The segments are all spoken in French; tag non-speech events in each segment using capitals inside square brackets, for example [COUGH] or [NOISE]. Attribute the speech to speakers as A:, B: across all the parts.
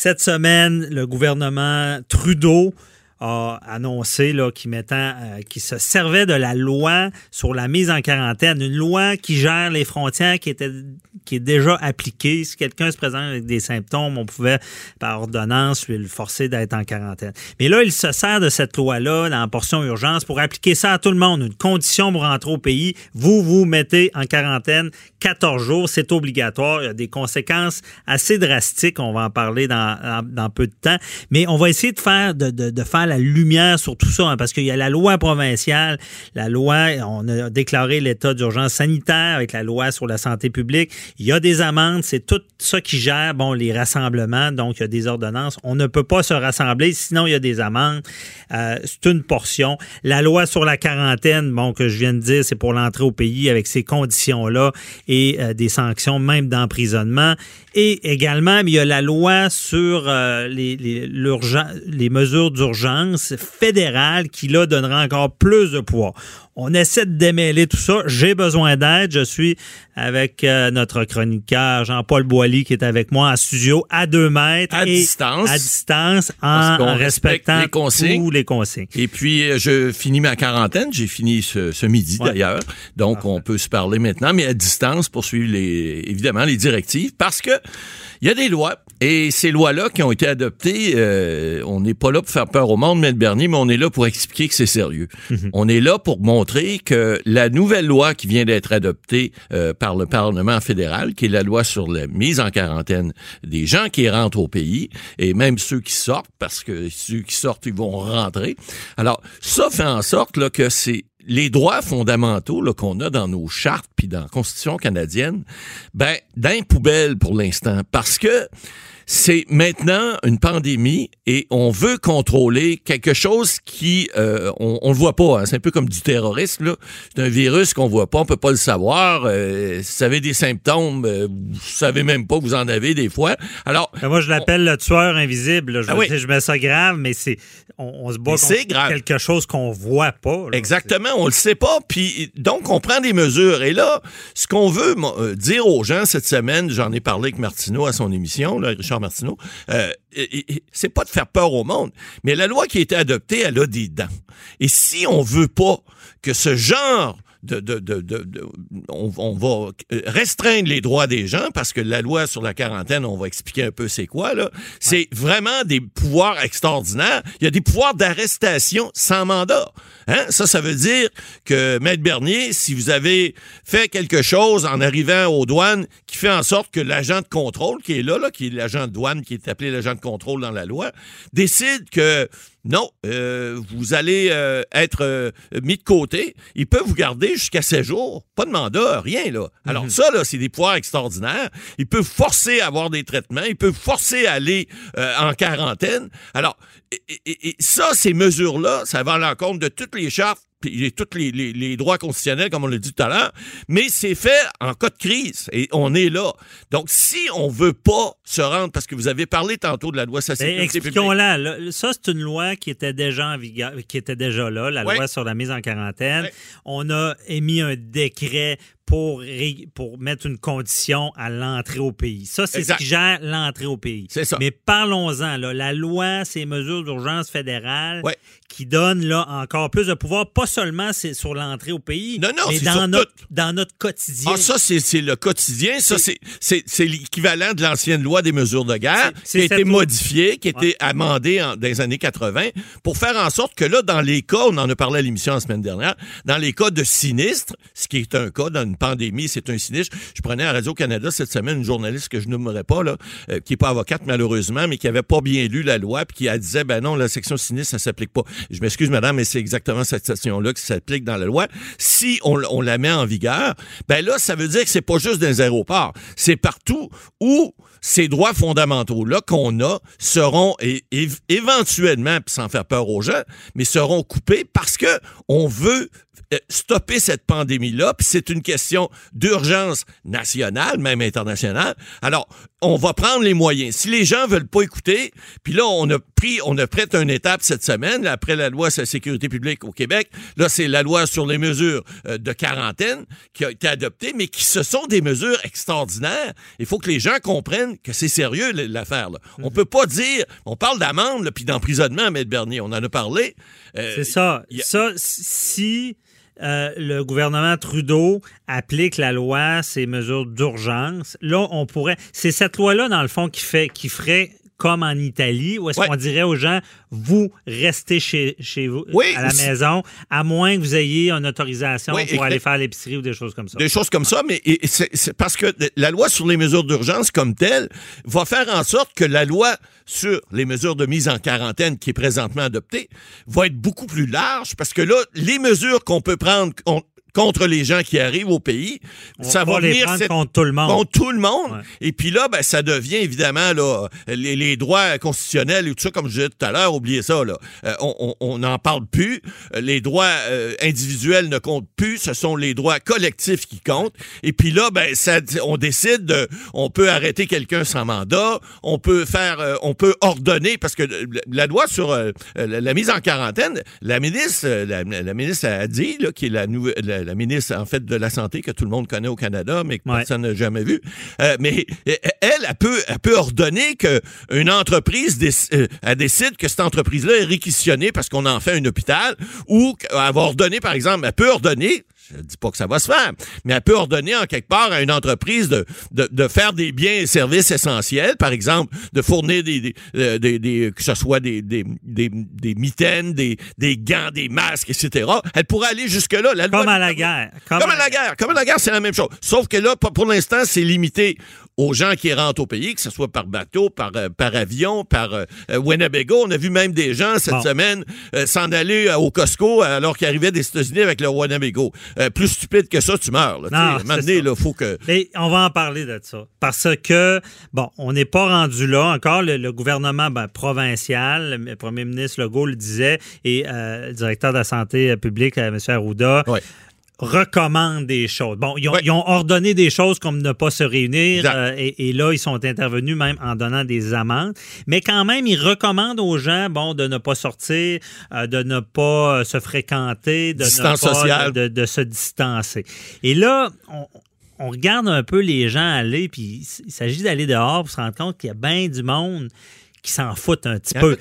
A: Cette semaine, le gouvernement Trudeau a annoncé là, qu'il mettant, euh, qu'il se servait de la loi sur la mise en quarantaine, une loi qui gère les frontières qui était qui est déjà appliquée. Si quelqu'un se présente avec des symptômes, on pouvait par ordonnance lui le forcer d'être en quarantaine. Mais là, il se sert de cette loi-là dans la portion urgence pour appliquer ça à tout le monde. Une condition pour rentrer au pays, vous vous mettez en quarantaine 14 jours, c'est obligatoire. Il y a des conséquences assez drastiques. On va en parler dans, dans, peu de temps. Mais on va essayer de faire de, de, de faire la lumière sur tout ça, hein, parce qu'il y a la loi provinciale, la loi, on a déclaré l'état d'urgence sanitaire avec la loi sur la santé publique. Il y a des amendes, c'est tout ça qui gère bon les rassemblements, donc il y a des ordonnances. On ne peut pas se rassembler, sinon il y a des amendes. Euh, c'est une portion. La loi sur la quarantaine, bon que je viens de dire, c'est pour l'entrée au pays avec ces conditions là et euh, des sanctions même d'emprisonnement. Et également, il y a la loi sur euh, les, les mesures d'urgence fédérales qui, là, donnera encore plus de poids. On essaie de démêler tout ça. J'ai besoin d'aide. Je suis avec euh, notre chroniqueur Jean-Paul Boilly qui est avec moi en studio à deux mètres.
B: À distance.
A: À distance, en, respectant les consignes. tous les consignes.
B: Et puis, euh, je finis ma quarantaine. J'ai fini ce, midi d'ailleurs. Donc, on peut se parler maintenant, mais à distance pour suivre les, évidemment les directives parce que il y a des lois et ces lois-là qui ont été adoptées, euh, on n'est pas là pour faire peur au monde, M. Bernier, mais on est là pour expliquer que c'est sérieux. Mhm. On est là pour montrer que la nouvelle loi qui vient d'être adoptée euh, par le Parlement fédéral, qui est la loi sur la mise en quarantaine des gens qui rentrent au pays, et même ceux qui sortent, parce que ceux qui sortent, ils vont rentrer. Alors, ça fait en sorte là, que c'est les droits fondamentaux qu'on a dans nos chartes puis dans la Constitution canadienne, ben, d'un poubelle pour l'instant. Parce que c'est maintenant une pandémie et on veut contrôler quelque chose qui euh, on, on le voit pas. Hein. C'est un peu comme du terrorisme. Là. C'est un virus qu'on voit pas, on peut pas le savoir. Euh, si vous avez des symptômes, euh, vous savez même pas que vous en avez des fois. Alors,
A: ben, moi je l'appelle le tueur invisible. Je, ah je mets ça grave, mais c'est on, se bat contre quelque chose qu'on voit pas.
B: Exactement, on le sait pas. Puis donc on prend des mesures. Et là, ce qu'on veut dire aux gens cette semaine, j'en ai parlé avec Martineau à son émission, là, Richard Martineau, euh, c'est pas de faire peur au monde, mais la loi qui a été adoptée, elle a des dents. Et si on veut pas que ce genre de, de, de, de on, on, va restreindre les droits des gens parce que la loi sur la quarantaine, on va expliquer un peu c'est quoi là. C'est vraiment des pouvoirs extraordinaires. Il y a des pouvoirs d'arrestation sans mandat. Hein? Ça, ça veut dire que Maître Bernier, si vous avez fait quelque chose en arrivant aux douanes qui fait en sorte que l'agent de contrôle qui est là, là qui est l'agent de douane qui est appelé l'agent de contrôle dans la loi, décide que non, euh, vous allez euh, être euh, mis de côté. Il peut vous garder jusqu'à 16 jours. Pas de mandat, rien, là. Alors, mhm. ça, là, c'est des pouvoirs extraordinaires. Il peut forcer à avoir des traitements. Il peut forcer à aller en quarantaine. Alors, et, ça, ces mesures-là, ça va à l'encontre de toutes les chartes puis tous les, les, droits constitutionnels, comme on l'a dit tout à l'heure, mais c'est fait en cas de crise et on est là. Donc, si on veut pas se rendre, parce que vous avez parlé tantôt de la loi sur la
A: ben, Expliquons-la. Ça, c'est une loi qui était déjà en vigueur, qui était déjà là, la loi sur la mise en quarantaine. On a émis un décret pour, pour mettre une condition à l'entrée au pays. Ça, c'est ce qui gère l'entrée au pays.
B: C'est ça.
A: Mais parlons-en. La loi, c'est mesures d'urgence fédérale qui donnent là, encore plus de pouvoir, pas seulement sur l'entrée au pays,
B: non, non,
A: mais dans notre, dans notre quotidien.
B: Ah, ça, c'est le quotidien. Ça, c'est l'équivalent de l'ancienne loi des mesures de guerre qui a été modifiée, qui a été amendée en, dans les années 80 pour faire en sorte que là, dans les cas, on en a parlé à l'émission la semaine dernière, dans les cas de sinistre, ce qui est un cas dans une pandémie, c'est un sinistre. Je prenais à Radio-Canada cette semaine une journaliste que je nommerai pas, là, euh, qui n'est pas avocate malheureusement, mais qui avait pas bien lu la loi, puis qui a disait, ben non, la section sinistre, ça s'applique pas. Je m'excuse, madame, mais c'est exactement cette section-là qui s'applique dans la loi. Si on, la met en vigueur, ben là, ça veut dire que c'est pas juste dans les aéroports. C'est partout où ces droits fondamentaux-là qu'on a seront éventuellement, sans faire peur aux gens, mais seront coupés parce que on veut stopper cette pandémie-là, puis c'est une question d'urgence nationale, même internationale. Alors, on va prendre les moyens. Si les gens veulent pas écouter, puis là, on a pris, on a pris une étape cette semaine, après la loi sur la sécurité publique au Québec. Là, c'est la loi sur les mesures euh, de quarantaine qui a été adoptée, mais qui ce sont des mesures extraordinaires. Il faut que les gens comprennent que c'est sérieux l'affaire. Là. On peut pas dire, on parle d'amende puis d'emprisonnement, Maître Bernier, on en a parlé.
A: Euh, c'est ça. Ça, si euh, le gouvernement Trudeau applique la loi, ces mesures d'urgence, là, on pourrait. C'est cette loi-là, dans le fond, qui fait, qui ferait comme en Italie, où est-ce qu'on dirait aux gens, vous restez chez, chez vous, à la maison, à moins que vous ayez une autorisation pour aller faire l'épicerie ou des choses comme ça.
B: Des choses comme ça, mais c'est parce que la loi sur les mesures d'urgence comme telle va faire en sorte que la loi sur les mesures de mise en quarantaine qui est présentement adoptée va être beaucoup plus large parce que là, les mesures qu'on peut prendre, contre les gens qui arrivent au pays.
A: ça va, venir contre tout le monde.
B: Contre tout le monde. Et puis là, ben, ça devient évidemment là, les, droits constitutionnels et tout ça, comme je disais tout à l'heure, oubliez ça. Là. Euh, on n'en parle plus. Les droits euh, individuels ne comptent plus. Ce sont les droits collectifs qui comptent. Et puis là, ben, ça, on décide de, on peut arrêter quelqu'un sans mandat. On peut faire, euh, on peut ordonner parce que la loi sur la, mise en quarantaine, la ministre, la, ministre a dit là, qui est la nouvelle la ministre, en fait, de la Santé que tout le monde connaît au Canada, mais que personne n'a jamais vu. Euh, mais elle, elle peut, elle peut ordonner qu'une entreprise euh, elle décide que cette entreprise-là est réquisitionnée parce qu'on en fait un hôpital, ou va ordonner, par exemple, elle peut ordonner, je dis pas que ça va se faire, mais elle peut ordonner en quelque part à une entreprise de, de, faire des biens et services essentiels, par exemple, de fournir des, des, euh, des, que ce soit des, des, des, mitaines, des, des gants, des masques, etc. Elle pourrait aller jusque-là.
A: comme à la guerre.
B: Comme, à la guerre. Comme à la guerre, c'est la même chose. Sauf que là, pour l'instant, c'est limité aux gens qui rentrent au pays, que ce soit par bateau, par, euh, par avion, par euh, Winnebago. On a vu même des gens cette semaine s'en aller au Costco alors qu'ils arrivaient des États-Unis avec leur Winnebago. Euh, plus stupide que ça, tu meurs. Là, non, faut que...
A: Mais on va en parler de ça. Parce que, bon, on n'est pas rendu là encore. Le, gouvernement ben, provincial, le premier ministre Legault le disait, et euh, le directeur de la santé publique, euh, M. Arruda, recommandent des choses. Bon, ils ont, ordonné des choses comme ne pas se réunir euh, et, là, ils sont intervenus même en donnant des amendes. Mais quand même, ils recommandent aux gens, bon, de ne pas sortir, euh, de ne pas euh, se fréquenter, de
B: ne
A: pas De, se distancer. Et là, on, on regarde un peu les gens aller, puis il s'agit d'aller dehors pour se rendre compte qu'il y a bien du monde qui s'en foutent un petit peu.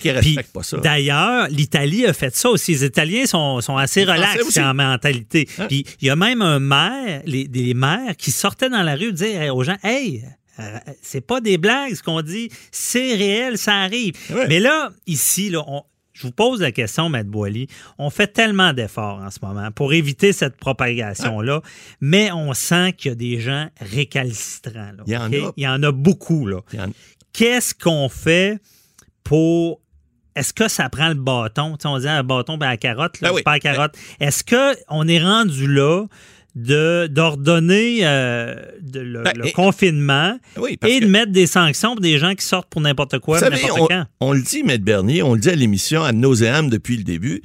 A: D'ailleurs, l'Italie a fait ça aussi. Les Italiens sont, sont assez relax en mentalité. Hein? Puis il y a même un maire, les, des maires qui sortaient dans la rue dire aux gens Hey, euh, c'est pas des blagues ce qu'on dit, c'est réel, ça arrive. Mais là, ici, là, je vous pose la question, Maître Boily. On fait tellement d'efforts en ce moment pour éviter cette propagation-là, mais on sent qu'il y a des gens récalcitrants. il, y en a. il y en a beaucoup. Là. Qu'est-ce qu'on fait pour est-ce que ça prend le bâton? on dit un bâton, ben, la carotte, là, ben pas la carotte. Est-ce qu'on est rendu là d'ordonner euh, le, ben, confinement et de mettre des sanctions pour des gens qui sortent pour n'importe quoi, n'importe
B: quand? On le dit, Maître Bernier, on le dit à l'émission à nauséam depuis le début.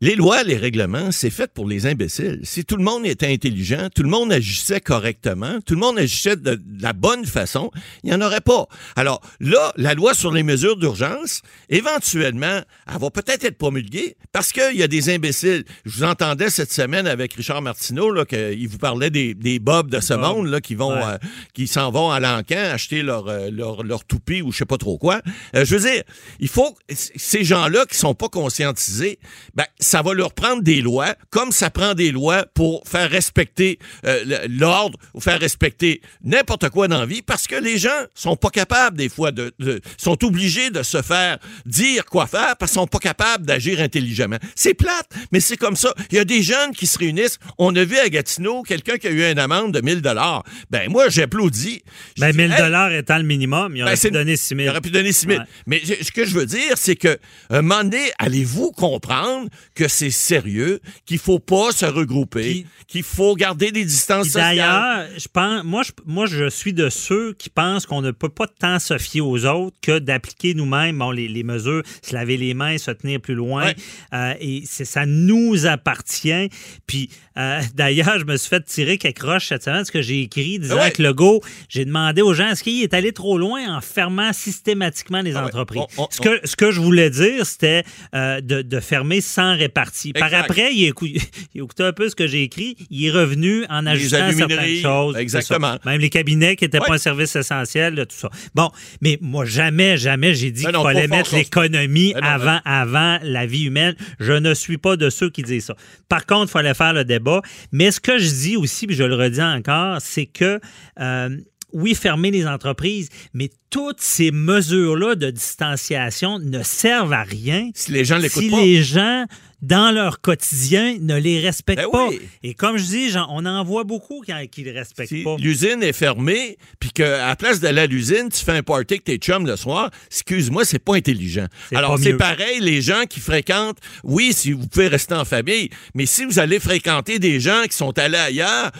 B: Les lois, les règlements, c'est fait pour les imbéciles. Si tout le monde était intelligent, tout le monde agissait correctement, tout le monde agissait de, la bonne façon, il n'y en aurait pas. Alors là, la loi sur les mesures d'urgence, éventuellement, elle va peut-être être promulguée parce qu'il y a des imbéciles. Je vous entendais cette semaine avec Richard Martineau, là, qu'il vous parlait des, des bobs de ce monde là, qui vont, euh, qui s'en vont à l'encan acheter leur, euh, leur, leur toupie ou je sais pas trop quoi. Euh, je veux dire, il faut ces gens-là qui sont pas conscientisés, ben ça va leur prendre des lois, comme ça prend des lois pour faire respecter euh, l'ordre ou faire respecter n'importe quoi dans la vie, parce que les gens sont pas capables des fois de, sont obligés de se faire dire quoi faire parce qu'ils sont pas capables d'agir intelligemment. C'est plate, mais c'est comme ça. Il y a des jeunes qui se réunissent. On a vu à Gatineau quelqu'un qui a eu une amende de 1000 dollars. Ben moi j'applaudis.
A: Ben 1000 dollars étant le minimum, il aurait ben, pu donner 6000.
B: Il aurait pu donner 6000. Mais ce que je veux dire, c'est que un moment donné, allez-vous comprendre que c'est sérieux, qu'il faut pas se regrouper, qu'il faut garder des distances sociales.
A: D'ailleurs, je pense, moi, je, moi, je suis de ceux qui pensent qu'on ne peut pas tant se fier aux autres que d'appliquer nous-mêmes bon, les, les, mesures, se laver les mains, se tenir plus loin.
B: Ouais.
A: Euh, et ça nous appartient. Puis, euh, [LAUGHS] d'ailleurs, je me suis fait tirer quelques roches cette semaine, ce que j'ai écrit, disant
B: Ouais.
A: que le go, j'ai demandé aux gens, est-ce qu'il est allé trop loin en fermant systématiquement les
B: Ah ouais.
A: entreprises?
B: On- on-
A: ce, que, ce que je voulais dire, c'était euh, de, de fermer sans répartie. Par
B: Exact.
A: après, il écou- [LAUGHS] il a écouté un peu ce que j'ai écrit. Il est revenu en ajustant certaines choses.
B: exactement.
A: Même les cabinets qui n'étaient
B: Ouais.
A: pas un service essentiel, là, tout ça. Bon, mais moi, jamais, jamais j'ai dit
B: Ben
A: qu'il fallait mettre l'économie avant, avant la vie humaine. Je ne suis pas de ceux qui disent ça. Par contre, il fallait faire le débat. Mais ce que je dis aussi, puis je le redis encore, c'est que euh, oui, fermer les entreprises, mais toutes ces mesures-là de distanciation ne servent à rien
B: Si les gens l'écoutent
A: si
B: pas.
A: les gens, dans leur quotidien, ne les respectent
B: Ben
A: pas.
B: oui.
A: Et comme je dis, on en voit beaucoup qui ne les respectent
B: Si
A: pas.
B: l'usine est fermée, puis qu'à la place d'aller à l'usine, tu fais un party avec tes chums le soir, excuse-moi, c'est pas intelligent. Alors, c'est pareil, les gens qui fréquentent, oui, si vous pouvez rester en famille, mais si vous allez fréquenter des gens qui sont allés ailleurs,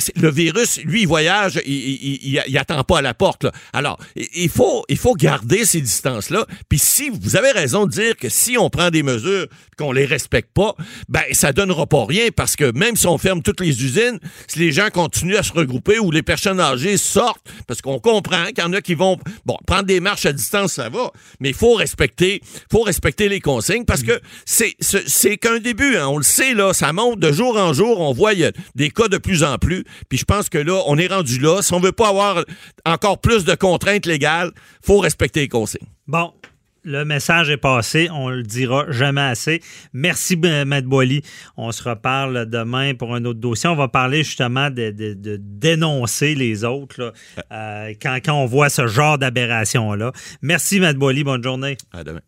B: c'est- le virus, lui, il voyage, il, il, il- il attend pas à la porte. là. Alors, il- faut, il faut garder ces distances-là. Puis si vous avez raison de dire que si on prend des mesures qu'on les respecte pas, ben ça donnera pas rien parce que même si on ferme toutes les usines, si les gens continuent à se regrouper ou les personnes âgées sortent, parce qu'on comprend qu'il y en a qui vont bon prendre des marches à distance, ça va, mais il faut respecter, faut respecter les consignes parce que c'est c'est qu'un début, hein. on le sait là, ça monte de jour en jour, on voit y a des cas de plus en plus, puis je pense que là on est rendu là, si on veut pas avoir encore plus de contraintes faut respecter les consignes.
A: Bon. Le message est passé, on le dira jamais assez. Merci, M. Maître Boily. On se reparle demain pour un autre dossier. On va parler justement de, de- de dénoncer les autres là, euh, quand, quand on voit ce genre d'aberration-là. Merci, Maître Boily. Bonne journée.
B: À demain.